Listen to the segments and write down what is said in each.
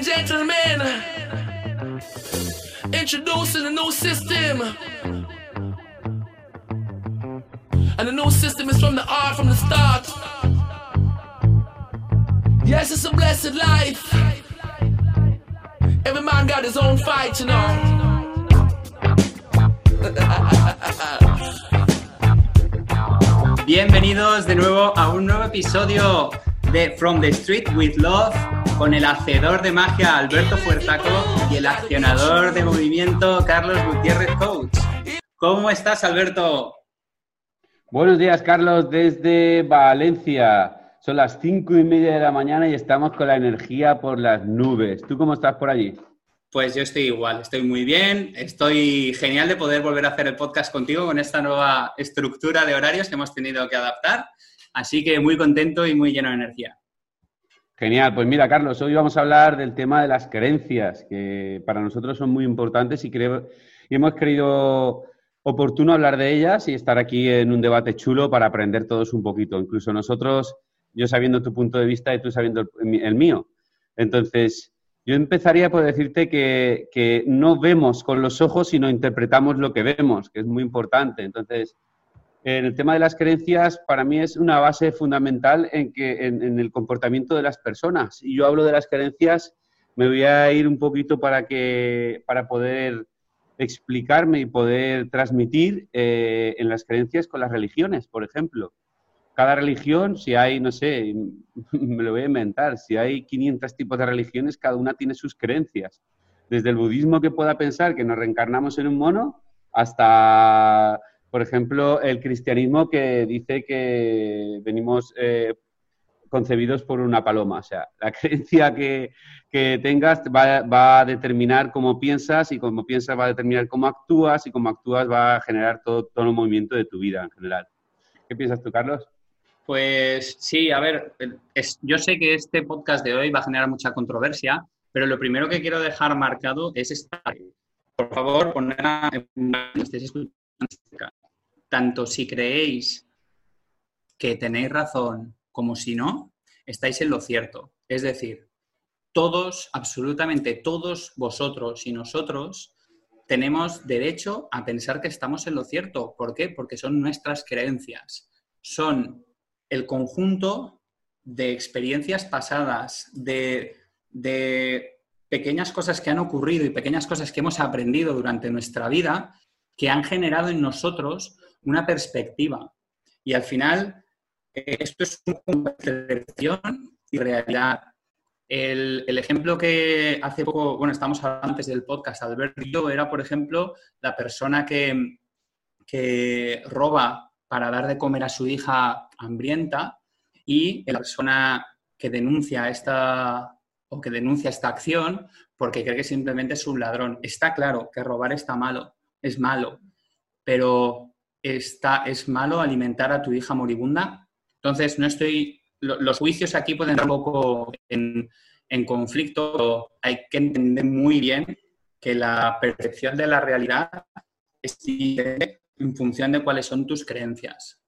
and gentlemen, introducing a new system. And the new system is from the art from the start. Yes, it's a blessed life. Every man got his own fight, you know. Bienvenidos de nuevo a un nuevo episodio de From the Street with Love con el hacedor de magia Alberto Fuertaco y el accionador de movimiento Carlos Gutiérrez Coach. ¿Cómo estás, Alberto? Buenos días, Carlos, desde Valencia. Son las cinco y media de la mañana y estamos con la energía por las nubes. ¿Tú cómo estás por allí? Pues yo estoy igual, estoy muy bien, estoy genial de poder volver a hacer el podcast contigo con esta nueva estructura de horarios que hemos tenido que adaptar, así que muy contento y muy lleno de energía. Genial, pues mira Carlos, hoy vamos a hablar del tema de las creencias, que para nosotros son muy importantes y, creo, y hemos creído oportuno hablar de ellas y estar aquí en un debate chulo para aprender todos un poquito, incluso nosotros, yo sabiendo tu punto de vista y tú sabiendo el, mío. Entonces, yo empezaría por decirte que, no vemos con los ojos, sino interpretamos lo que vemos, que es muy importante. Entonces, en el tema de las creencias, para mí es una base fundamental en, que, en, el comportamiento de las personas. Y yo hablo de las creencias, me voy a ir un poquito para, que, para poder explicarme y poder transmitir eh, en las creencias con las religiones, por ejemplo cada religión, si hay, no sé, me lo voy a inventar, si hay 500 tipos de religiones, cada una tiene sus creencias. Desde el budismo que pueda pensar que nos reencarnamos en un mono, hasta, por ejemplo, el cristianismo que dice que venimos eh, concebidos por una paloma. O sea, la creencia que, tengas va, va, a determinar cómo piensas y cómo piensas va a determinar cómo actúas y cómo actúas va a generar todo, todo el movimiento de tu vida en general. ¿Qué piensas tú, Carlos? Pues sí, a ver, yo sé que este podcast de hoy va a generar mucha controversia, pero lo primero que quiero dejar marcado es esta. Por favor, poner tanto si creéis que tenéis razón como si no, estáis en lo cierto. Es decir, todos, absolutamente todos vosotros y nosotros tenemos derecho a pensar que estamos en lo cierto. ¿Por qué? Porque son nuestras creencias. Son el conjunto de experiencias pasadas, de, pequeñas cosas que han ocurrido y pequeñas cosas que hemos aprendido durante nuestra vida que han generado en nosotros una perspectiva. Y al final, esto es una percepción y realidad. El, ejemplo que hace poco, bueno, estamos antes del podcast, Alberto yo, era, por ejemplo, la persona que, que roba para dar de comer a su hija hambrienta y la persona que denuncia esta o que denuncia esta acción porque cree que simplemente es un ladrón. Está claro que robar está malo, es malo, pero está, es malo alimentar a tu hija moribunda. Entonces, no estoy. Los juicios aquí pueden estar un poco en, en conflicto. Hay que entender muy bien que la percepción de la realidad es diferente en función de cuáles son tus creencias.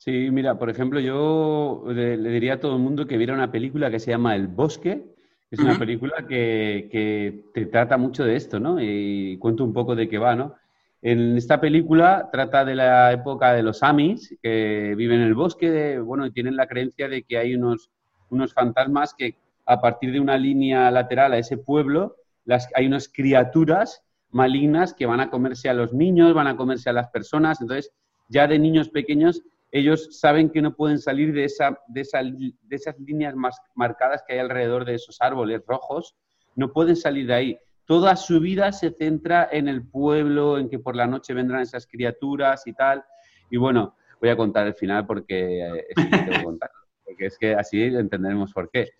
Sí, mira, por ejemplo, yo le, diría a todo el mundo que viera una película que se llama El Bosque. Es una película que, te trata mucho de esto, ¿no? Y cuento un poco de qué va, ¿no? En esta película trata de la época de los Amis, que viven en el bosque, bueno, y tienen la creencia de que hay unos, unos fantasmas que a partir de una línea lateral a ese pueblo, las, hay unas criaturas malignas que van a comerse a los niños, van a comerse a las personas. Entonces, ya de niños pequeños, ellos saben que no pueden salir de, esa, de, de esas líneas más marcadas que hay alrededor de esos árboles rojos, no pueden salir de ahí. Toda su vida se centra en el pueblo, en que por la noche vendrán esas criaturas y tal. Y bueno, voy a contar el final porque eh, es que así entenderemos por qué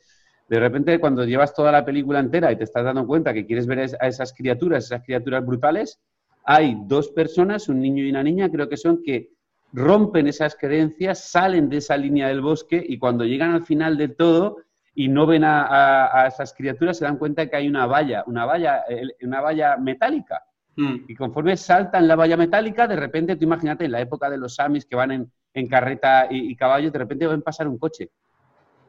de repente cuando llevas toda la película entera y te estás dando cuenta que quieres ver a esas criaturas, esas criaturas brutales, hay dos personas, un niño y una niña, creo que son, que rompen esas creencias, salen de esa línea del bosque y cuando llegan al final de todo y no ven a, esas criaturas, se dan cuenta que hay una valla, una valla, una valla metálica. Mm. Y conforme saltan la valla metálica, de repente, tú imagínate, en la época de los samis que van en, carreta y, y caballo, de repente ven pasar un coche.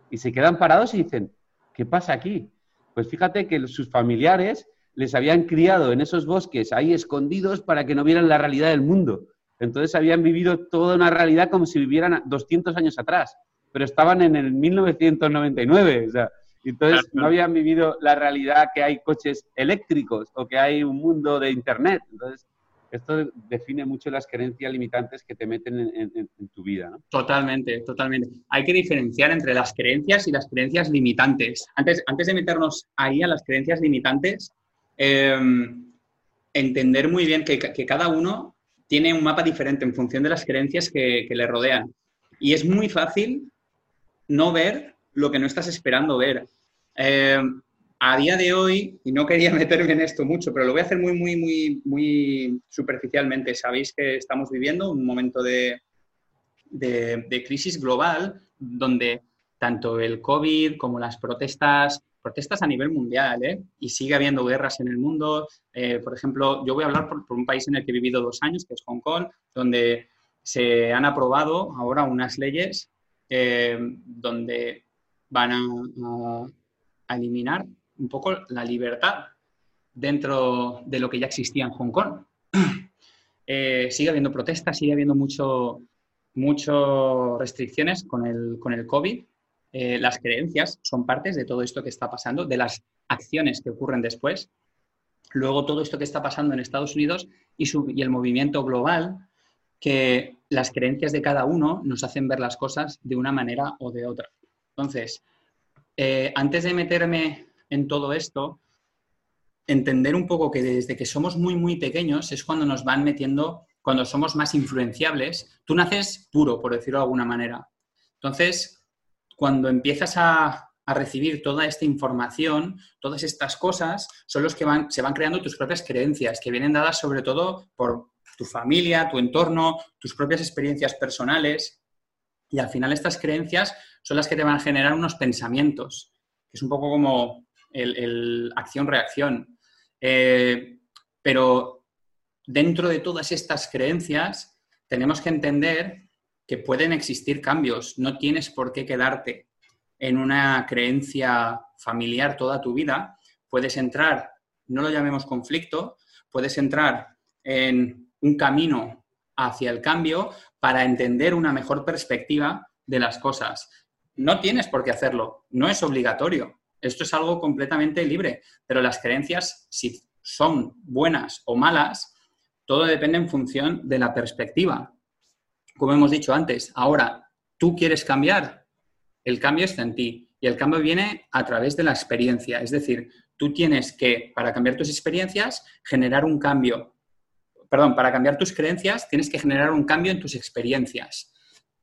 Y se quedan parados y dicen, ¿qué pasa aquí? Pues fíjate que sus familiares les habían criado en esos bosques ahí escondidos para que no vieran la realidad del mundo. Entonces habían vivido toda una realidad como si vivieran 200 años atrás, pero estaban en el 1999. O sea, entonces no habían vivido la realidad que hay coches eléctricos o que hay un mundo de Internet. Entonces, esto define mucho las creencias limitantes que te meten en, tu vida. ¿no? Totalmente, totalmente. Hay que diferenciar entre las creencias y las creencias limitantes. Antes, antes de meternos ahí a las creencias limitantes, em, entender muy bien que, cada uno tiene un mapa diferente en función de las creencias que, le rodean. Y es muy fácil no ver lo que no estás esperando ver. Em, a día de hoy, y no quería meterme en esto mucho, pero lo voy a hacer muy, muy, muy, muy superficialmente. Sabéis que estamos viviendo un momento de, de, crisis global donde tanto el COVID como las protestas, protestas a nivel mundial, ¿eh? y sigue habiendo guerras en el mundo. Eh, por ejemplo, yo voy a hablar por, un país en el que he vivido dos años, que es Hong Kong, donde se han aprobado ahora unas leyes eh, donde van a eliminar un poco la libertad dentro de lo que ya existía en Hong Kong. Eh, sigue habiendo protestas, sigue habiendo mucho, mucho restricciones con el, con el COVID. Eh, las creencias son partes de todo esto que está pasando, de las acciones que ocurren después. Luego todo esto que está pasando en Estados Unidos y, y el movimiento global, que las creencias de cada uno nos hacen ver las cosas de una manera o de otra. Entonces, eh, antes de meterme en todo esto, entender un poco que desde que somos muy, muy pequeños es cuando nos van metiendo, cuando somos más influenciables. Tú naces puro, por decirlo de alguna manera. Entonces, cuando empiezas a, recibir toda esta información, todas estas cosas, son los que van, se van creando tus propias creencias, que vienen dadas sobre todo por tu familia, tu entorno, tus propias experiencias personales. Y al final estas creencias son las que te van a generar unos pensamientos, que es un poco como el, acción-reacción. Eh, pero dentro de todas estas creencias tenemos que entender que pueden existir cambios. No tienes por qué quedarte en una creencia familiar toda tu vida. Puedes entrar, no lo llamemos conflicto, puedes entrar en un camino hacia el cambio para entender una mejor perspectiva de las cosas. No tienes por qué hacerlo, no es obligatorio. Esto es algo completamente libre, pero las creencias, si son buenas o malas, todo depende en función de la perspectiva. Como hemos dicho antes, ahora tú quieres cambiar, el cambio está en ti y el cambio viene a través de la experiencia. Es decir, tú tienes que, para cambiar tus experiencias, generar un cambio. Perdón, para cambiar tus creencias tienes que generar un cambio en tus experiencias.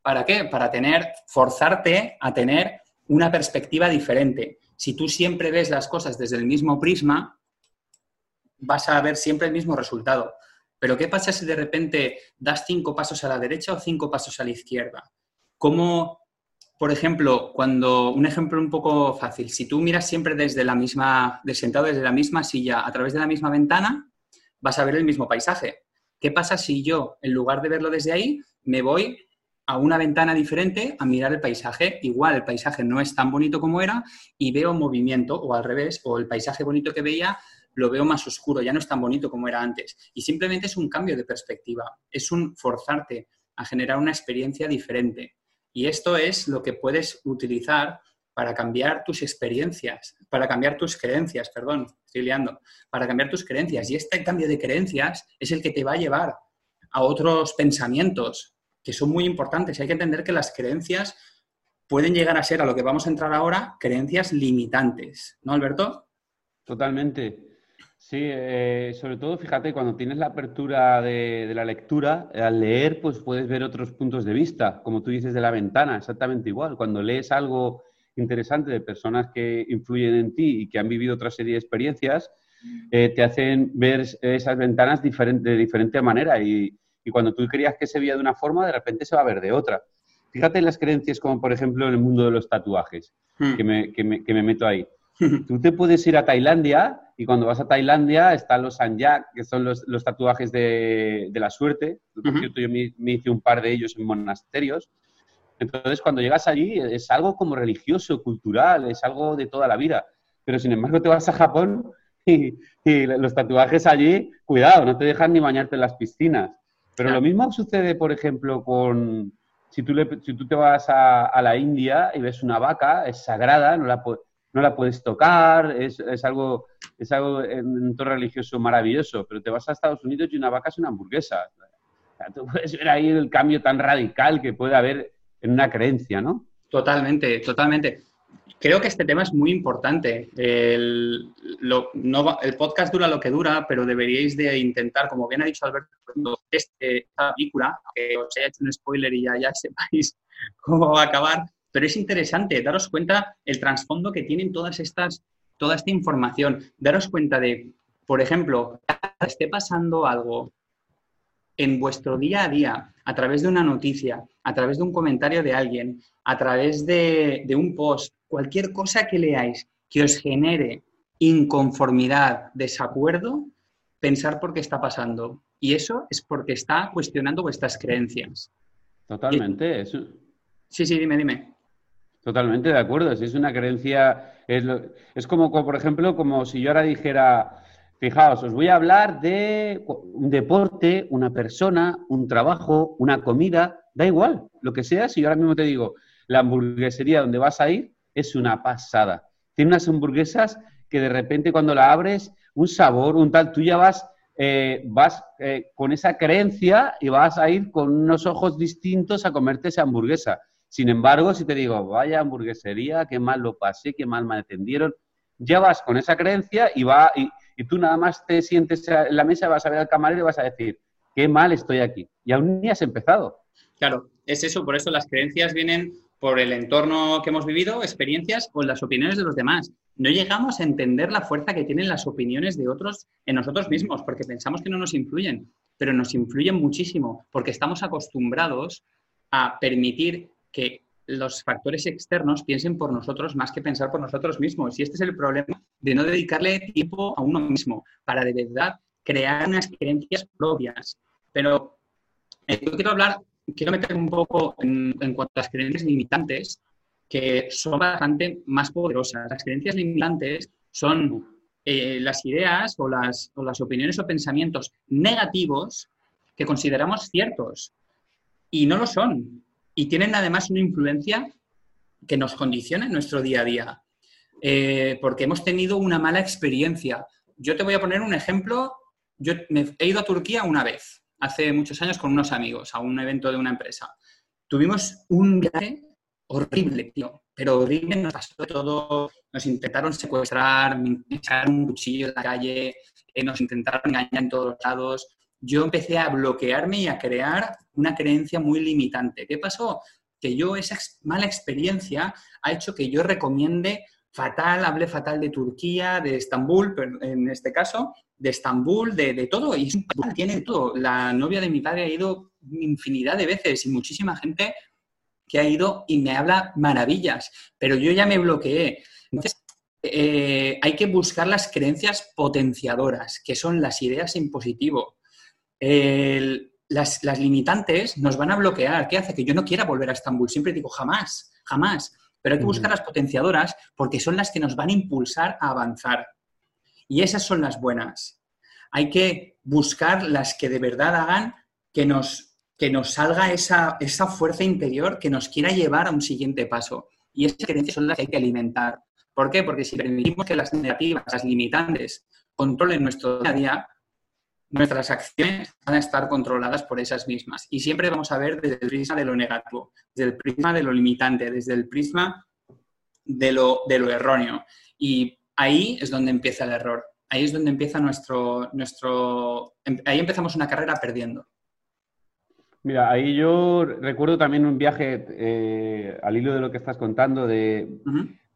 ¿Para qué? Para tener, forzarte a tener una perspectiva diferente si tú siempre ves las cosas desde el mismo prisma, vas a ver siempre el mismo resultado. Pero ¿qué pasa si de repente das cinco pasos a la derecha o cinco pasos a la izquierda? Como, por ejemplo, cuando, un ejemplo un poco fácil, si tú miras siempre desde la misma, sentado desde la misma silla, a través de la misma ventana, vas a ver el mismo paisaje. ¿Qué pasa si yo, en lugar de verlo desde ahí, me voy a una ventana diferente a mirar el paisaje. Igual el paisaje no es tan bonito como era y veo movimiento o al revés, o el paisaje bonito que veía lo veo más oscuro, ya no es tan bonito como era antes. Y simplemente es un cambio de perspectiva, es un forzarte a generar una experiencia diferente. Y esto es lo que puedes utilizar para cambiar tus experiencias, para cambiar tus creencias, perdón, estoy liando, para cambiar tus creencias. Y este cambio de creencias es el que te va a llevar a otros pensamientos, que son muy importantes. Hay que entender que las creencias pueden llegar a ser, a lo que vamos a entrar ahora, creencias limitantes. ¿No, Alberto? Totalmente. Sí, eh, sobre todo, fíjate, cuando tienes la apertura de, la lectura, al leer, pues puedes ver otros puntos de vista, como tú dices de la ventana, exactamente igual. Cuando lees algo interesante de personas que influyen en ti y que han vivido otra serie de experiencias, eh, te hacen ver esas ventanas de diferente manera y, y cuando tú creías que se veía de una forma, de repente se va a ver de otra. Fíjate en las creencias como, por ejemplo, en el mundo de los tatuajes, hmm. que, me, que, me, que, me, meto ahí. Tú te puedes ir a Tailandia y cuando vas a Tailandia están los sanyak, que son los, los tatuajes de, de, la suerte. Por cierto, yo me, me, hice un par de ellos en monasterios. Entonces, cuando llegas allí es algo como religioso, cultural, es algo de toda la vida. pero sin embargo te vas a Japón y, los tatuajes allí, cuidado, no te dejan ni bañarte en las piscinas. Pero lo mismo sucede, por ejemplo, con si tú, si tú te vas a, la India y ves una vaca, es sagrada, no la, no la puedes tocar, es, algo, es algo en todo religioso maravilloso, pero te vas a Estados Unidos y una vaca es una hamburguesa. tú puedes ver ahí el cambio tan radical que puede haber en una creencia, ¿no? Totalmente, totalmente. Creo que este tema es muy importante. El, podcast dura lo que dura, pero deberíais de intentar, como bien ha dicho Alberto, este, esta película, que os haya hecho un spoiler y ya, ya sepáis cómo va a acabar, pero es interesante daros cuenta el trasfondo que tienen todas estas, toda esta información. Daros cuenta de, por ejemplo, esté pasando algo en vuestro día a día, a través de una noticia, a través de un comentario de alguien, a través de, un post, cualquier cosa que leáis que os genere inconformidad, desacuerdo, pensar por qué está pasando. Y eso es porque está cuestionando vuestras creencias. Totalmente. Sí, sí, dime, dime. Totalmente de acuerdo. Si es una creencia, es, es como, por ejemplo, como si yo ahora dijera, Fijaos, os voy a hablar de un deporte, una persona, un trabajo, una comida, da igual, lo que sea, si yo ahora mismo te digo, la hamburguesería donde vas a ir es una pasada. Tiene unas hamburguesas que de repente cuando la abres, un sabor, un tal, tú ya vas, eh, vas eh, con esa creencia y vas a ir con unos ojos distintos a comerte esa hamburguesa. Sin embargo, si te digo, vaya hamburguesería, qué mal lo pasé, qué mal me atendieron, ya vas con esa creencia y va y, y tú nada más te sientes en la mesa, vas a ver al camarero y vas a decir, qué mal estoy aquí. Y aún ni has empezado. Claro, es eso, por eso las creencias vienen por el entorno que hemos vivido, experiencias o las opiniones de los demás. No llegamos a entender la fuerza que tienen las opiniones de otros en nosotros mismos, porque pensamos que no nos influyen, pero nos influyen muchísimo, porque estamos acostumbrados a permitir que los factores externos piensen por nosotros más que pensar por nosotros mismos. Y este es el problema de no dedicarle tiempo a uno mismo para de verdad crear unas creencias propias. Pero eh, yo quiero hablar, quiero meter un poco en, cuanto a las creencias limitantes, que son bastante más poderosas. Las creencias limitantes son eh, las ideas o las, o las opiniones o pensamientos negativos que consideramos ciertos y no lo son y tienen además una influencia que nos condiciona en nuestro día a día, eh, porque hemos tenido una mala experiencia. Yo te voy a poner un ejemplo. Yo me he ido a Turquía una vez, hace muchos años, con unos amigos, a un evento de una empresa. Tuvimos un viaje horrible, tío, pero horrible, nos pasó todo, nos intentaron secuestrar, me echaron un cuchillo en la calle, eh, nos intentaron engañar en todos lados, yo empecé a bloquearme y a crear una creencia muy limitante. ¿Qué pasó? Que yo, esa mala experiencia ha hecho que yo recomiende fatal, hable fatal de Turquía, de Estambul, en este caso, de Estambul, de, todo, y tiene todo. La novia de mi padre ha ido infinidad de veces y muchísima gente que ha ido y me habla maravillas, pero yo ya me bloqueé. Entonces, eh, hay que buscar las creencias potenciadoras, que son las ideas en positivo las, limitantes nos van a bloquear. ¿Qué hace? Que yo no quiera volver a Estambul. Siempre digo, jamás, jamás. Pero hay que buscar las potenciadoras porque son las que nos van a impulsar a avanzar. Y esas son las buenas. Hay que buscar las que de verdad hagan que nos, que nos salga esa, esa fuerza interior que nos quiera llevar a un siguiente paso. Y esas creencias son las que hay que alimentar. ¿Por qué? Porque si permitimos que las negativas, las limitantes, controlen nuestro día a día, nuestras acciones van a estar controladas por esas mismas. Y siempre vamos a ver desde el prisma de lo negativo, desde el prisma de lo limitante, desde el prisma de lo, de lo erróneo. Y ahí es donde empieza el error. Ahí es donde empieza nuestro, nuestro... Em, ahí empezamos una carrera perdiendo. Mira, ahí yo recuerdo también un viaje eh, al hilo de lo que estás contando de,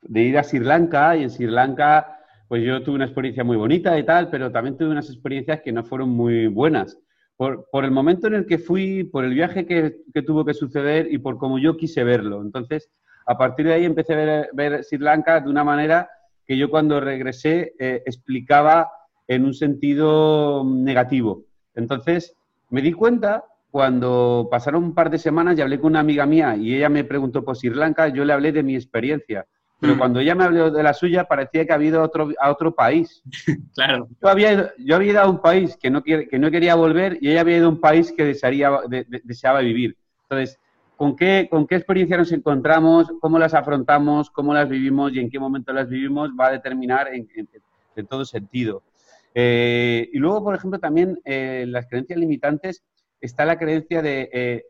de ir a Sri Lanka y en Sri Lanka pues yo tuve una experiencia muy bonita y tal, pero también tuve unas experiencias que no fueron muy buenas. Por, el momento en el que fui, por el viaje que, tuvo que suceder y por cómo yo quise verlo. Entonces, a partir de ahí empecé a ver, Sri Lanka de una manera que yo cuando regresé eh, explicaba en un sentido negativo. Entonces, me di cuenta cuando pasaron un par de semanas y hablé con una amiga mía y ella me preguntó por Sri Lanka, yo le hablé de mi experiencia. Pero Mm. cuando ella me habló de la suya, parecía que había ido a otro, a otro país. Claro. Yo había, ido, yo había ido a un país que no, que no quería volver y ella había ido a un país que desearía, de- de- deseaba vivir. Entonces, ¿con qué, ¿con qué experiencia nos encontramos? ¿Cómo las afrontamos? ¿Cómo las vivimos? Y en qué momento las vivimos va a determinar en, en- en todo sentido. Eh, y luego, por ejemplo, también eh, las creencias limitantes está la creencia de, eh,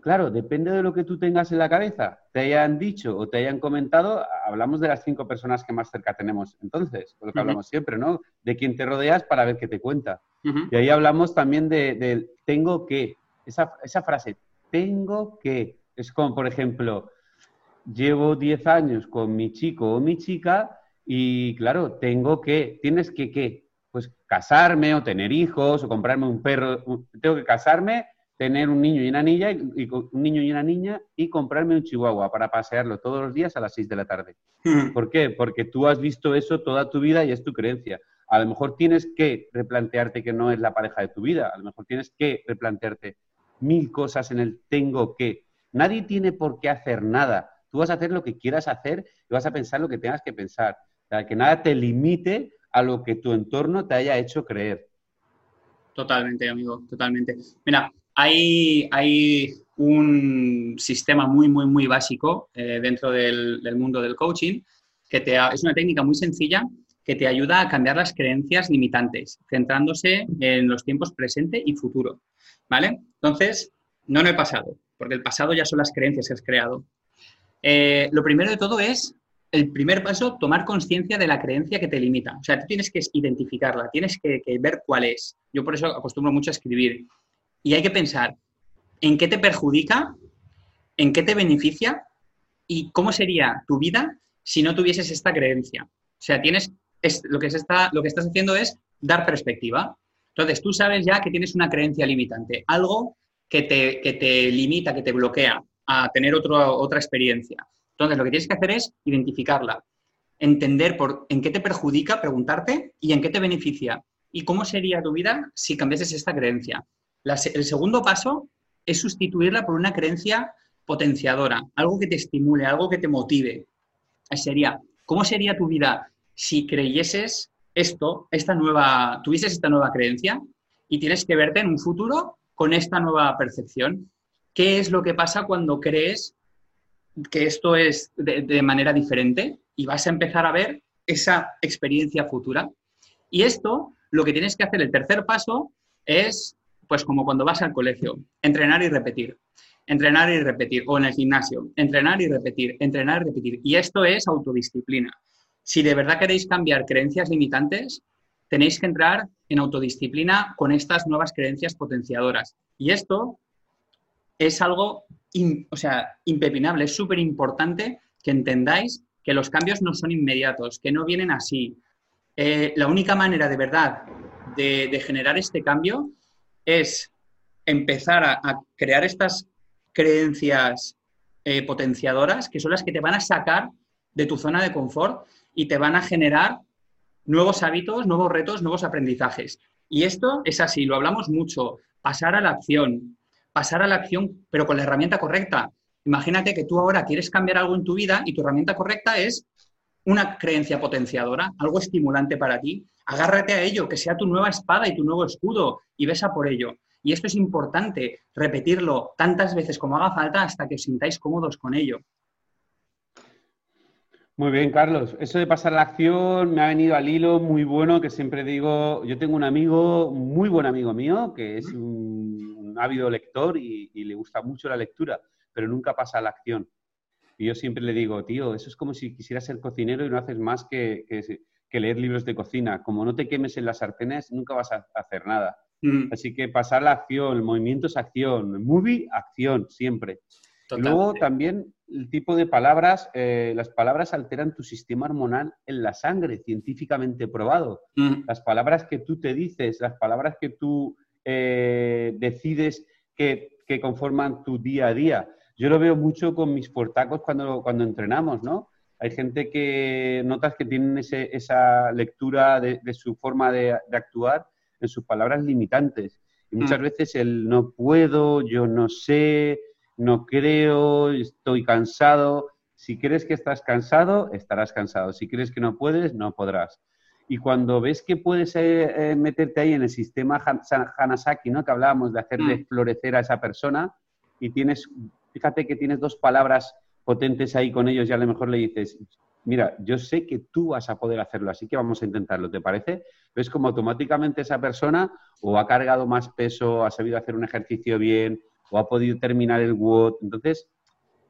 claro, depende de lo que tú tengas en la cabeza, te hayan dicho o te hayan comentado, hablamos de las cinco personas que más cerca tenemos. Entonces, con lo que hablamos siempre, ¿no? De quién te rodeas para ver qué te cuenta. Y ahí hablamos también de, tengo que. Esa, esa frase, tengo que. Es como, por ejemplo, llevo 10 años con mi chico o mi chica y, claro, tengo que. ¿Tienes que qué? Pues casarme o tener hijos o comprarme un perro. Tengo que casarme, tener un niño y una niña, y, un niño y una niña y comprarme un chihuahua para pasearlo todos los días a las 6 de la tarde. Ujú. ¿Por qué? Porque tú has visto eso toda tu vida y es tu creencia. A lo mejor tienes que replantearte que no es la pareja de tu vida. A lo mejor tienes que replantearte mil cosas en el tengo que. Nadie tiene por qué hacer nada. Tú vas a hacer lo que quieras hacer y vas a pensar lo que tengas que pensar. O sea, que nada te limite a lo que tu entorno te haya hecho creer. Totalmente, amigo, totalmente. Mira, hay, hay un sistema muy, muy, muy básico eh, dentro del, del mundo del coaching que te, es una técnica muy sencilla que te ayuda a cambiar las creencias limitantes, centrándose en los tiempos presente y futuro. ¿Vale? Entonces, no en el pasado, porque el pasado ya son las creencias que has creado. Eh, lo primero de todo es el primer paso, tomar conciencia de la creencia que te limita. O sea, tú tienes que identificarla, tienes que, que ver cuál es. Yo por eso acostumbro mucho a escribir. Y hay que pensar en qué te perjudica, en qué te beneficia y cómo sería tu vida si no tuvieses esta creencia. O sea, tienes, es, lo, que se está, lo que estás haciendo es dar perspectiva. Entonces, tú sabes ya que tienes una creencia limitante, algo que te, que te limita, que te bloquea a tener otro, otra experiencia. Entonces, lo que tienes que hacer es identificarla, entender por, en qué te perjudica, preguntarte, y en qué te beneficia. Y cómo sería tu vida si cambiases esta creencia. El segundo paso es sustituirla por una creencia potenciadora, algo que te estimule, algo que te motive. Sería, ¿cómo sería tu vida si creyeses esto, esta nueva, tuvieses esta nueva creencia y tienes que verte en un futuro con esta nueva percepción? ¿Qué es lo que pasa cuando crees que esto es de, de manera diferente y vas a empezar a ver esa experiencia futura? Y esto, lo que tienes que hacer, el tercer paso, es pues como cuando vas al colegio, entrenar y repetir. Entrenar y repetir, o en el gimnasio, entrenar y repetir, entrenar y repetir. Y esto es autodisciplina. Si de verdad queréis cambiar creencias limitantes, tenéis que entrar en autodisciplina con estas nuevas creencias potenciadoras. Y esto es algo, o sea, impepinable, es súper importante que entendáis que los cambios no son inmediatos, que no vienen así. Eh, la única manera de verdad de, generar este cambio es empezar a, a crear estas creencias eh, potenciadoras que son las que te van a sacar de tu zona de confort y te van a generar nuevos hábitos, nuevos retos, nuevos aprendizajes. Y esto es así, lo hablamos mucho, pasar a la acción, pasar a la acción, pero con la herramienta correcta. Imagínate que tú ahora quieres cambiar algo en tu vida y tu herramienta correcta es una creencia potenciadora, algo estimulante para ti. Agárrate a ello, que sea tu nueva espada y tu nuevo escudo y ves a por ello. Y esto es importante, repetirlo tantas veces como haga falta hasta que os sintáis cómodos con ello. Muy bien, Carlos. Eso de pasar la acción me ha venido al hilo muy bueno, que siempre digo, yo tengo un amigo, muy buen amigo mío, que es un, un ávido lector y, y le gusta mucho la lectura, pero nunca pasa a la acción. Y yo siempre le digo, tío, eso es como si quisieras ser cocinero y no haces más que, que- que leer libros de cocina. Como no te quemes en las sartenes, nunca vas a hacer nada. Mm, Así que pasar la acción, el movimiento es acción, movie, acción, siempre. Luego también el tipo de palabras, eh, las palabras alteran tu sistema hormonal en la sangre, científicamente probado. Mm, Las palabras que tú te dices, las palabras que tú eh, decides que, que conforman tu día a día. Yo lo veo mucho con mis portacos cuando, cuando entrenamos, ¿no? Hay gente que notas que tienen ese- esa lectura de, de su forma de, de actuar en sus palabras limitantes. Y muchas Mm. veces el no puedo, yo no sé, no creo, estoy cansado. Si crees que estás cansado, estarás cansado. Si crees que no puedes, no podrás. Y cuando ves que puedes eh, eh, meterte ahí en el sistema Hanasaki, ¿no? que hablábamos de hacerle mm. florecer a esa persona, y tienes, fíjate que tienes dos palabras potentes ahí con ellos y a lo mejor le dices, mira, yo sé que tú vas a poder hacerlo, así que vamos a intentarlo, ¿te parece? Ves como automáticamente esa persona o ha cargado más peso, ha sabido hacer un ejercicio bien, o ha podido terminar el WOD. Entonces,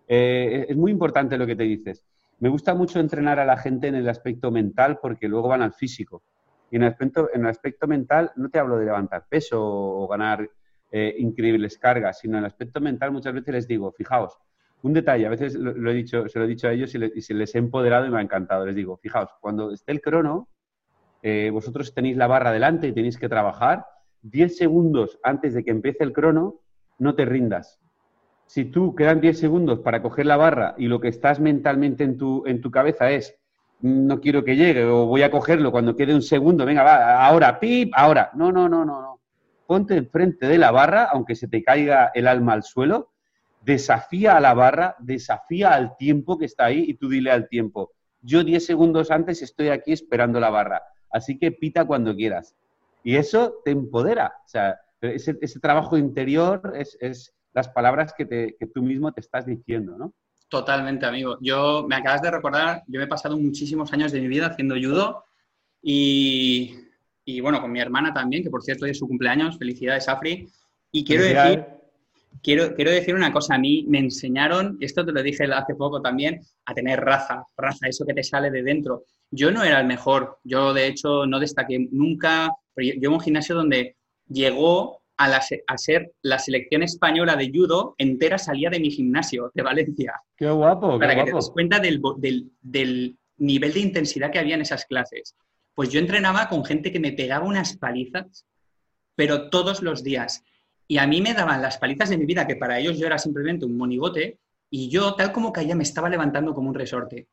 eh, es muy importante lo que te dices. Me gusta mucho entrenar a la gente en el aspecto mental porque luego van al físico. Y en el aspecto, en el aspecto mental no te hablo de levantar peso o ganar eh, increíbles cargas, sino en el aspecto mental muchas veces les digo, fijaos, un detalle, a veces lo, he dicho, se lo he dicho a ellos y, se les he empoderado y me ha encantado. Les digo, fijaos, cuando esté el crono, eh, vosotros tenéis la barra delante y tenéis que trabajar, 10 segundos antes de que empiece el crono, no te rindas. Si tú quedan 10 segundos para coger la barra y lo que estás mentalmente en tu, en tu cabeza es no quiero que llegue o voy a cogerlo cuando quede un segundo, venga, va, ahora, pip, ahora. No, no, no, no, no. Ponte enfrente de la barra, aunque se te caiga el alma al suelo, desafía a la barra, desafía al tiempo que está ahí y tú dile al tiempo, yo 10 segundos antes estoy aquí esperando la barra, así que pita cuando quieras. Y eso te empodera. O sea, ese, ese trabajo interior es, es las palabras que, te, que, tú mismo te estás diciendo, ¿no? Totalmente, amigo. Yo me acabas de recordar, yo me he pasado muchísimos años de mi vida haciendo judo y, y bueno, con mi hermana también, que por cierto hoy es su cumpleaños, felicidades, Afri. Y quiero decir, quiero, quiero decir una cosa, a mí me enseñaron, esto te lo dije hace poco también, a tener raza, raza, eso que te sale de dentro. Yo no era el mejor, yo de hecho no destaqué nunca, pero yo, yo en un gimnasio donde llegó a, ser la selección española de judo entera salía de mi gimnasio de Valencia. Qué guapo. Para que te des cuenta del, del, nivel de intensidad que había en esas clases. Pues yo entrenaba con gente que me pegaba unas palizas, pero todos los días. Y a mí me daban las palizas de mi vida, que para ellos yo era simplemente un monigote, y yo, tal como caía, me estaba levantando como un resorte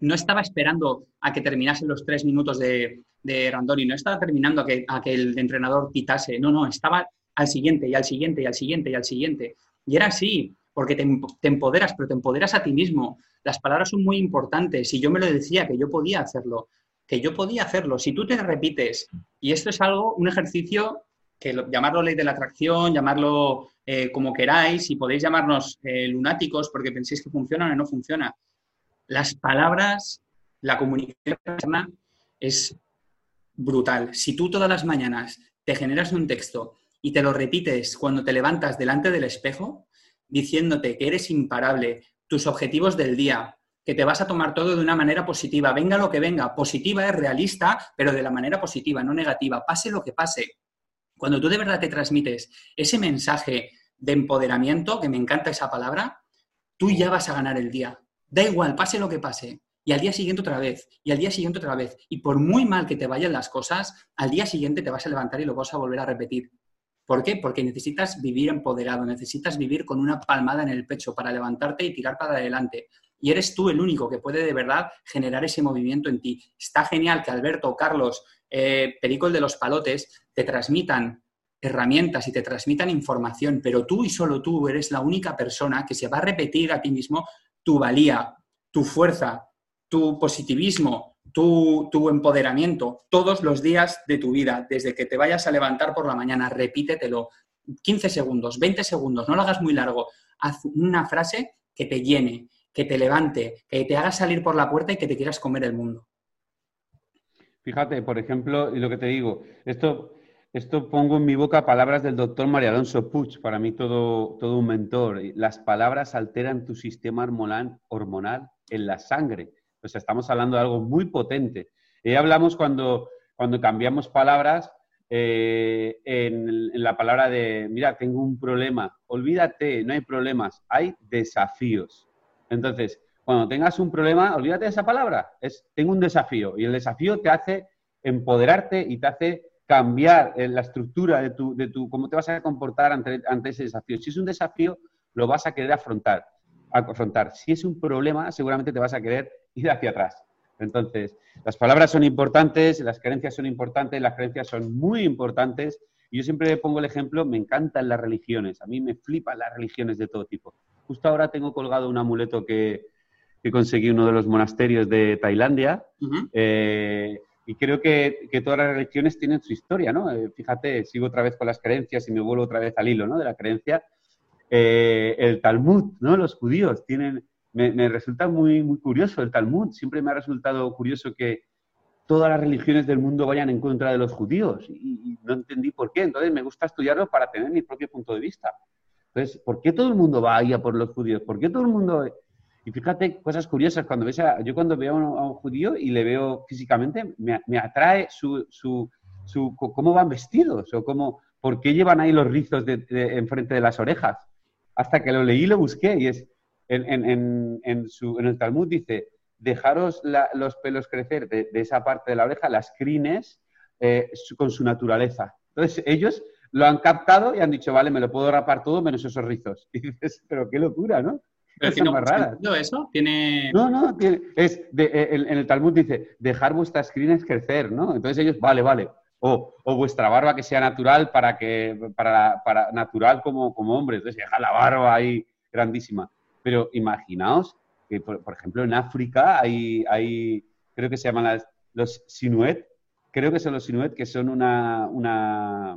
no estaba esperando a que terminasen los tres minutos de, de Randori, no estaba terminando a que, el entrenador quitase, no, no, estaba al siguiente y al siguiente y al siguiente y al siguiente. Y era así, porque te, te, empoderas, pero te empoderas a ti mismo. Las palabras son muy importantes y yo me lo decía que yo podía hacerlo, que yo podía hacerlo. Si tú te repites, y esto es algo, un ejercicio que llamarlo ley de la atracción, llamarlo eh, como queráis, y podéis llamarnos eh, lunáticos porque penséis que funciona o no funciona. Las palabras, la comunicación es brutal. Si tú todas las mañanas te generas un texto y te lo repites cuando te levantas delante del espejo, diciéndote que eres imparable, tus objetivos del día, que te vas a tomar todo de una manera positiva, venga lo que venga, positiva es realista, pero de la manera positiva, no negativa, pase lo que pase. Cuando tú de verdad te transmites ese mensaje de empoderamiento, que me encanta esa palabra, tú ya vas a ganar el día. Da igual, pase lo que pase. Y al día siguiente otra vez, y al día siguiente otra vez. Y por muy mal que te vayan las cosas, al día siguiente te vas a levantar y lo vas a volver a repetir. ¿Por qué? Porque necesitas vivir empoderado, necesitas vivir con una palmada en el pecho para levantarte y tirar para adelante. Y eres tú el único que puede de verdad generar ese movimiento en ti. Está genial que Alberto, Carlos, eh, de los palotes, te transmitan herramientas y te transmitan información, pero tú y solo tú eres la única persona que se va a repetir a ti mismo tu valía, tu fuerza, tu positivismo, tu, tu, empoderamiento todos los días de tu vida, desde que te vayas a levantar por la mañana, repítetelo. 15 segundos, 20 segundos, no lo hagas muy largo. Haz una frase que te llene, que te levante, que te haga salir por la puerta y que te quieras comer el mundo. Fíjate, por ejemplo, y lo que te digo, esto esto pongo en mi boca palabras del doctor María Alonso Puig, para mí todo, todo un mentor. Las palabras alteran tu sistema hormonal, en la sangre. O sea, estamos hablando de algo muy potente. Y hablamos cuando, cuando cambiamos palabras eh, en, en, la palabra de, mira, tengo un problema. Olvídate, no hay problemas, hay desafíos. Entonces, cuando tengas un problema, olvídate de esa palabra. Es, tengo un desafío. Y el desafío te hace empoderarte y te hace cambiar eh, la estructura de tu, de tu, cómo te vas a comportar ante, ante ese desafío. Si es un desafío, lo vas a querer afrontar, afrontar. Si es un problema, seguramente te vas a querer ir hacia atrás. Entonces, las palabras son importantes, las creencias son importantes, las creencias son muy importantes. Y yo siempre pongo el ejemplo, me encantan las religiones, a mí me flipan las religiones de todo tipo. Justo ahora tengo colgado un amuleto que, que conseguí uno de los monasterios de Tailandia. Eh, y creo que, que, todas las religiones tienen su historia, ¿no? Eh, fíjate, sigo otra vez con las creencias y me vuelvo otra vez al hilo, ¿no? De la creencia. Eh, el Talmud, ¿no? Los judíos tienen... Me, me, resulta muy, muy curioso el Talmud. Siempre me ha resultado curioso que todas las religiones del mundo vayan en contra de los judíos y, y no entendí por qué. Entonces me gusta estudiarlo para tener mi propio punto de vista. Entonces, ¿por qué todo el mundo va ahí a por los judíos? ¿Por qué todo el mundo y fíjate, cosas curiosas, cuando ves a, yo cuando veo a un, judío y le veo físicamente, me, me atrae su, su, su, cómo van vestidos o cómo, por qué llevan ahí los rizos de, de, enfrente de las orejas. Hasta que lo leí y lo busqué y es, en, en, en, su, en el Talmud dice, dejaros los pelos crecer de, de, esa parte de la oreja, las crines, eh, con su naturaleza. Entonces ellos lo han captado y han dicho, vale, me lo puedo rapar todo menos esos rizos. Y dices, pero qué locura, ¿no? Pero tiene más eso? ¿Tiene... No, no, tiene, es de, eh, en, en, el Talmud dice, dejar vuestras crines crecer, ¿no? Entonces ellos, vale, vale. O, o vuestra barba que sea natural para que, para, para natural como, como hombre. Entonces dejar la barba ahí grandísima. Pero imaginaos que, por, por ejemplo, en África hay, hay, creo que se llaman las, los Sinuet, creo que son los Sinuet, que son una, una,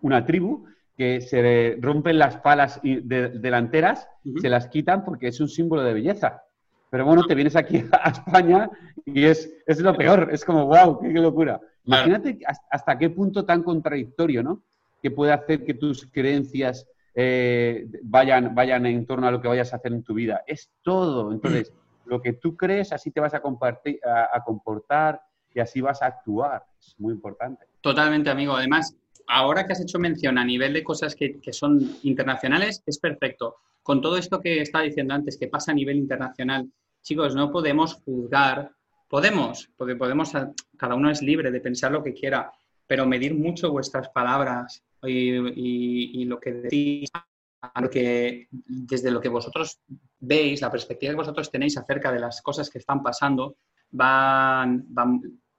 una tribu que se rompen las palas de, delanteras, uh -huh. se las quitan porque es un símbolo de belleza. Pero bueno, te vienes aquí a España y es, es lo peor, es como, wow, qué, locura. Imagínate hasta qué punto tan contradictorio, ¿no? Que puede hacer que tus creencias eh, vayan, vayan en torno a lo que vayas a hacer en tu vida. Es todo. Entonces, lo que tú crees, así te vas a, compartir, a, a comportar y así vas a actuar. Es muy importante. Totalmente, amigo. Además, ahora que has hecho mención a nivel de cosas que, que, son internacionales, es perfecto. Con todo esto que estaba diciendo antes, que pasa a nivel internacional, chicos, no podemos juzgar, podemos, porque podemos, cada uno es libre de pensar lo que quiera, pero medir mucho vuestras palabras y, lo que decís, lo que, desde lo que vosotros veis, la perspectiva que vosotros tenéis acerca de las cosas que están pasando, van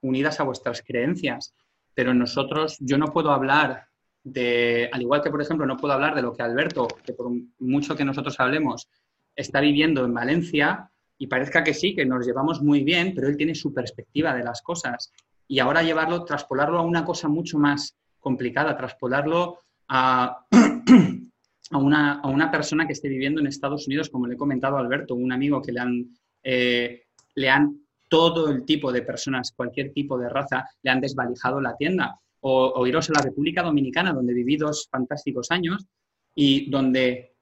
unidas a vuestras creencias pero nosotros, yo no puedo hablar de, al igual que por ejemplo no puedo hablar de lo que Alberto, que por mucho que nosotros hablemos, está viviendo en Valencia y parezca que sí, que nos llevamos muy bien, pero él tiene su perspectiva de las cosas. Y ahora llevarlo, traspolarlo a una cosa mucho más complicada, traspolarlo a, a, una, a una persona que esté viviendo en Estados Unidos, como le he comentado a Alberto, un amigo que le han, eh, le han todo el tipo de personas, cualquier tipo de raza, le han desvalijado la tienda. O, o iros a la República Dominicana, donde viví dos fantásticos años y donde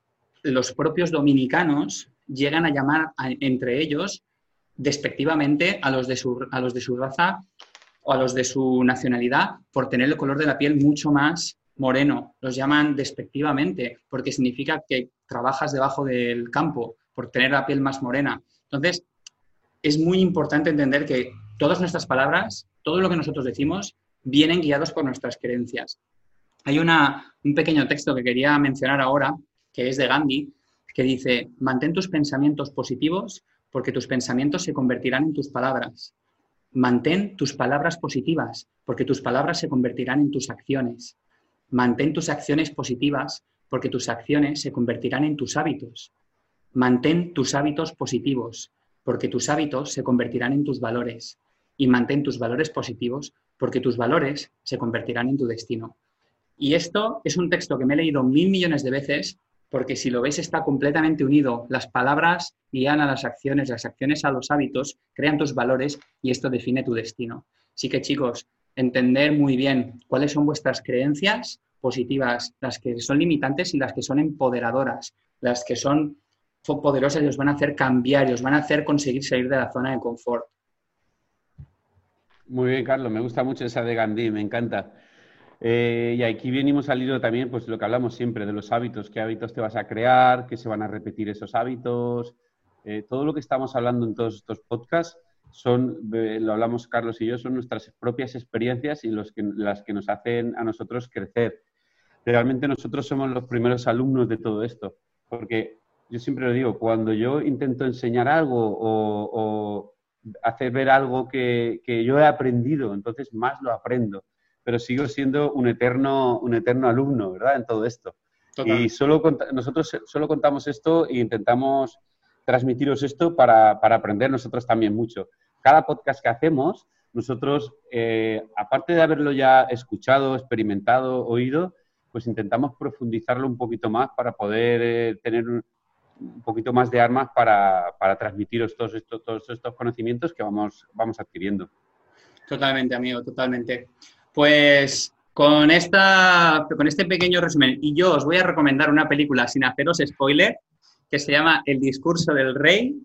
los propios dominicanos llegan a llamar entre ellos despectivamente a los, de su, a los de su raza o a los de su nacionalidad por tener el color de la piel mucho más moreno. Los llaman despectivamente porque significa que trabajas debajo del campo por tener la piel más morena. Entonces, es muy importante entender que todas nuestras palabras, todo lo que nosotros decimos, vienen guiados por nuestras creencias. Hay una, un pequeño texto que quería mencionar ahora, que es de Gandhi, que dice, mantén tus pensamientos positivos porque tus pensamientos se convertirán en tus palabras. Mantén tus palabras positivas porque tus palabras se convertirán en tus acciones. Mantén tus acciones positivas porque tus acciones se convertirán en tus hábitos. Mantén tus hábitos positivos porque tus hábitos se convertirán en tus valores y mantén tus valores positivos porque tus valores se convertirán en tu destino. Y esto es un texto que me he leído mil millones de veces porque si lo ves está completamente unido. Las palabras guían a las acciones, las acciones a los hábitos, crean tus valores y esto define tu destino. Así que chicos, entender muy bien cuáles son vuestras creencias positivas, las que son limitantes y las que son empoderadoras, las que son son poderosas y os van a hacer cambiar y os van a hacer conseguir salir de la zona de confort. Muy bien, Carlos, me gusta mucho esa de Gandhi, me encanta. Eh, y aquí venimos al hilo también, pues lo que hablamos siempre, de los hábitos, qué hábitos te vas a crear, qué se van a repetir esos hábitos. Eh, todo lo que estamos hablando en todos estos podcasts son, eh, lo hablamos Carlos y yo, son nuestras propias experiencias y las que nos hacen a nosotros crecer. Realmente nosotros somos los primeros alumnos de todo esto, porque yo siempre lo digo, cuando yo intento enseñar algo o, o hacer ver algo que, que, yo he aprendido, entonces más lo aprendo, pero sigo siendo un eterno, un eterno alumno, ¿verdad? En todo esto. Total. Y solo nosotros solo contamos esto e intentamos transmitiros esto para, aprender nosotros también mucho. Cada podcast que hacemos, nosotros, eh, aparte de haberlo ya escuchado, experimentado, oído, pues intentamos profundizarlo un poquito más para poder eh, tener un, poquito más de armas para, transmitiros todos estos, todos estos conocimientos que vamos, vamos adquiriendo. Totalmente, amigo, totalmente. Pues con, esta, con este pequeño resumen, y yo os voy a recomendar una película sin haceros spoiler, que se llama El discurso del rey,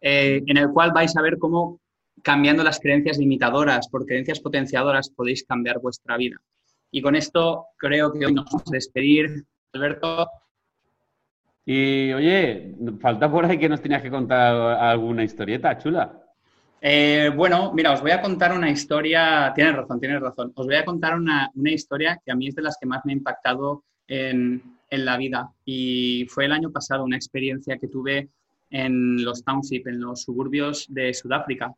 eh, en el cual vais a ver cómo cambiando las creencias limitadoras por creencias potenciadoras podéis cambiar vuestra vida. Y con esto creo que hoy nos vamos a despedir. Alberto. Y oye, falta por ahí que nos tenías que contar alguna historieta chula. Eh, bueno, mira, os voy a contar una historia, tienes razón, tienes razón, os voy a contar una, historia que a mí es de las que más me ha impactado en, en, la vida y fue el año pasado una experiencia que tuve en los townships, en los suburbios de Sudáfrica.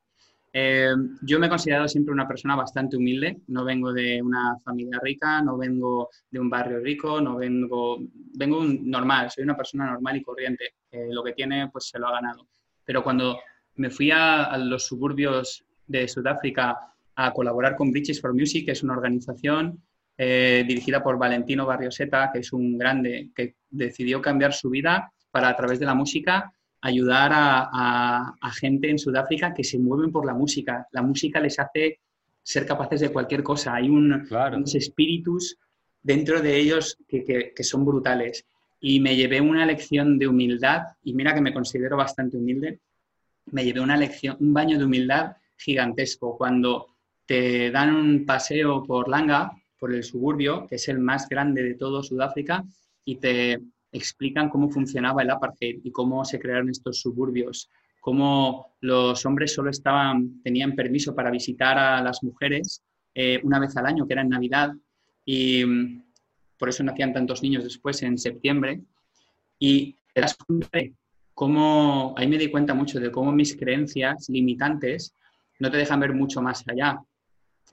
Eh, yo me he considerado siempre una persona bastante humilde, no vengo de una familia rica, no vengo de un barrio rico, no vengo, vengo normal, soy una persona normal y corriente, lo que tiene pues se lo ha ganado. Pero cuando me fui a, los suburbios de Sudáfrica a colaborar con Bridges for Music, que es una organización eh, dirigida por Valentino Barrioseta, que es un grande que decidió cambiar su vida para a través de la música ayudar a, gente en Sudáfrica que se mueven por la música. La música les hace ser capaces de cualquier cosa. Hay un, unos espíritus dentro de ellos que, son brutales. Y me llevé una lección de humildad, y mira que me considero bastante humilde, me llevé una lección, un baño de humildad gigantesco. Cuando te dan un paseo por Langa, por el suburbio, que es el más grande de todo Sudáfrica, y te, explican cómo funcionaba el apartheid y cómo se crearon estos suburbios, cómo los hombres solo estaban, tenían permiso para visitar a las mujeres eh, una vez al año, que era en Navidad, y mm, por eso nacían tantos niños después en septiembre. Y te das cuenta cómo, ahí me di cuenta mucho de cómo mis creencias limitantes no te dejan ver mucho más allá,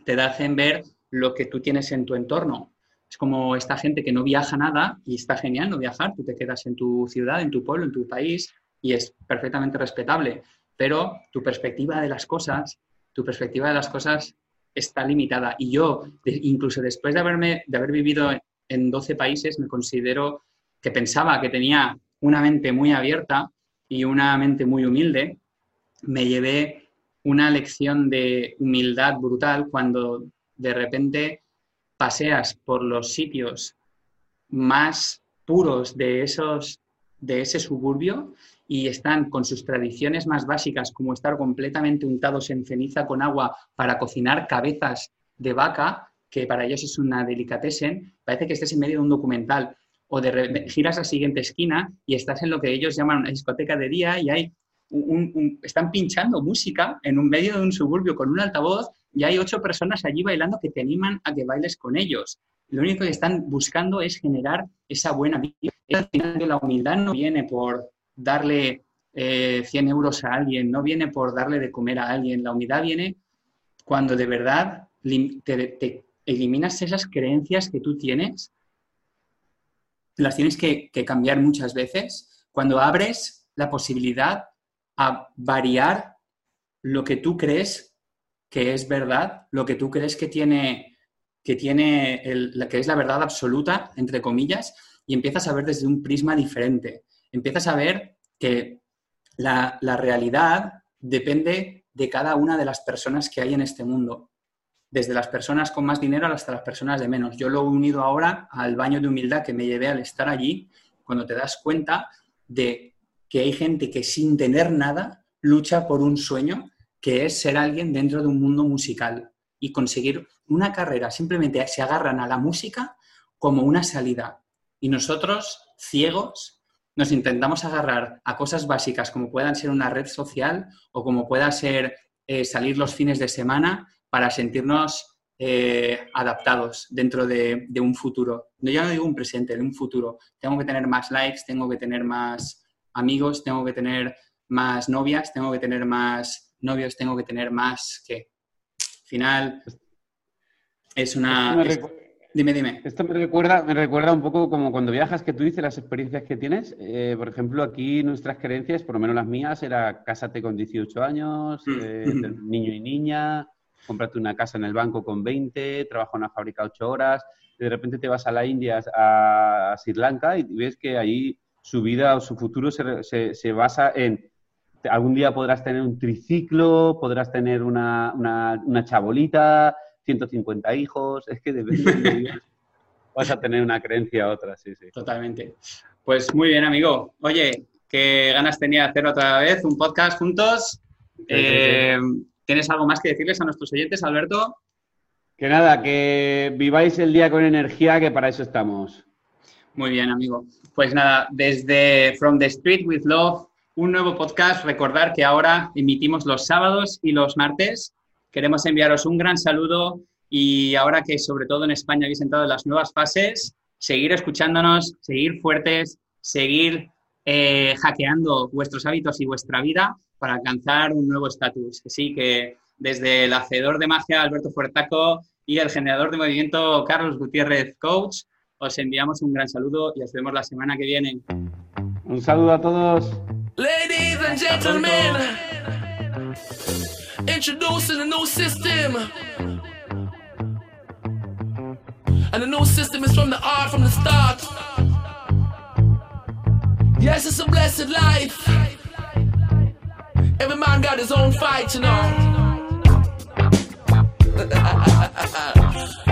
te hacen ver lo que tú tienes en tu entorno, es como esta gente que no viaja nada y está genial no viajar, tú te quedas en tu ciudad, en tu pueblo, en tu país y es perfectamente respetable, pero tu perspectiva de las cosas, tu perspectiva de las cosas está limitada. Y yo, incluso después de, haberme, de haber vivido en 12 países, me considero que pensaba que tenía una mente muy abierta y una mente muy humilde, me llevé una lección de humildad brutal cuando de repente paseas por los sitios más puros de, esos, de ese suburbio y están con sus tradiciones más básicas, como estar completamente untados en ceniza con agua para cocinar cabezas de vaca, que para ellos es una delicatessen, parece que estés en medio de un documental. O de giras a la siguiente esquina y estás en lo que ellos llaman una discoteca de día y hay están pinchando música en un medio de un suburbio con un altavoz y hay ocho personas allí bailando que te animan a que bailes con ellos. Lo único que están buscando es generar esa buena vida. Al final, la humildad no viene por darle 100 eh, euros a alguien, no viene por darle de comer a alguien. La humildad viene cuando de verdad te, eliminas esas creencias que tú tienes, las tienes que cambiar muchas veces, cuando abres la posibilidad a variar lo que tú crees que es verdad, lo que tú crees que tiene, que tiene la que es la verdad absoluta, entre comillas, y empiezas a ver desde un prisma diferente. Empiezas a ver que la, la realidad depende de cada una de las personas que hay en este mundo desde las personas con más dinero hasta las personas de menos. Yo lo he unido ahora al baño de humildad que me llevé al estar allí, cuando te das cuenta de que hay gente que sin tener nada lucha por un sueño que es ser alguien dentro de un mundo musical y conseguir una carrera. Simplemente se agarran a la música como una salida. Y nosotros, ciegos, nos intentamos agarrar a cosas básicas como puedan ser una red social o como pueda ser eh, salir los fines de semana para sentirnos eh, adaptados dentro de, de, un futuro. No, ya no digo un presente, de un futuro. Tengo que tener más likes, tengo que tener más amigos, tengo que tener más novias, tengo que tener más novios tengo que tener más que. Al final, es una... Dime, dime. Esto me recuerda, me recuerda un poco como cuando viajas, que tú dices las experiencias que tienes. Eh, por ejemplo, aquí nuestras creencias, por lo menos las mías, era cásate con 18 años, Mm. eh, niño y niña, cómprate una casa en el banco con 20, trabaja en una fábrica 8 horas, de repente te vas a la India, a, a Sri Lanka, y ves que ahí su vida o su futuro se, se- se basa en algún día podrás tener un triciclo, podrás tener una, una, una chabolita, 150 hijos, es que depende de vivas, vas a tener una creencia u otra, sí, sí. Totalmente. Pues muy bien, amigo. Oye, qué ganas tenía de hacer otra vez un podcast juntos. sí, Eh, ¿Tienes algo más que decirles a nuestros oyentes, Alberto? Que nada, que viváis el día con energía, que para eso estamos. Muy bien, amigo. Pues nada, desde From the Street with Love, un nuevo podcast. Recordar que ahora emitimos los sábados y los martes. Queremos enviaros un gran saludo y ahora que sobre todo en España habéis entrado en las nuevas fases, seguir escuchándonos, seguir fuertes, seguir eh, hackeando vuestros hábitos y vuestra vida para alcanzar un nuevo estatus. Así que desde el hacedor de magia Alberto Fuertaco y el generador de movimiento Carlos Gutiérrez Coach, os enviamos un gran saludo y os vemos la semana que viene. Un saludo a todos. Ladies and gentlemen, introducing a new system. And the new system is from the art from the start. Yes, it's a blessed life. Every man got his own fight, you know.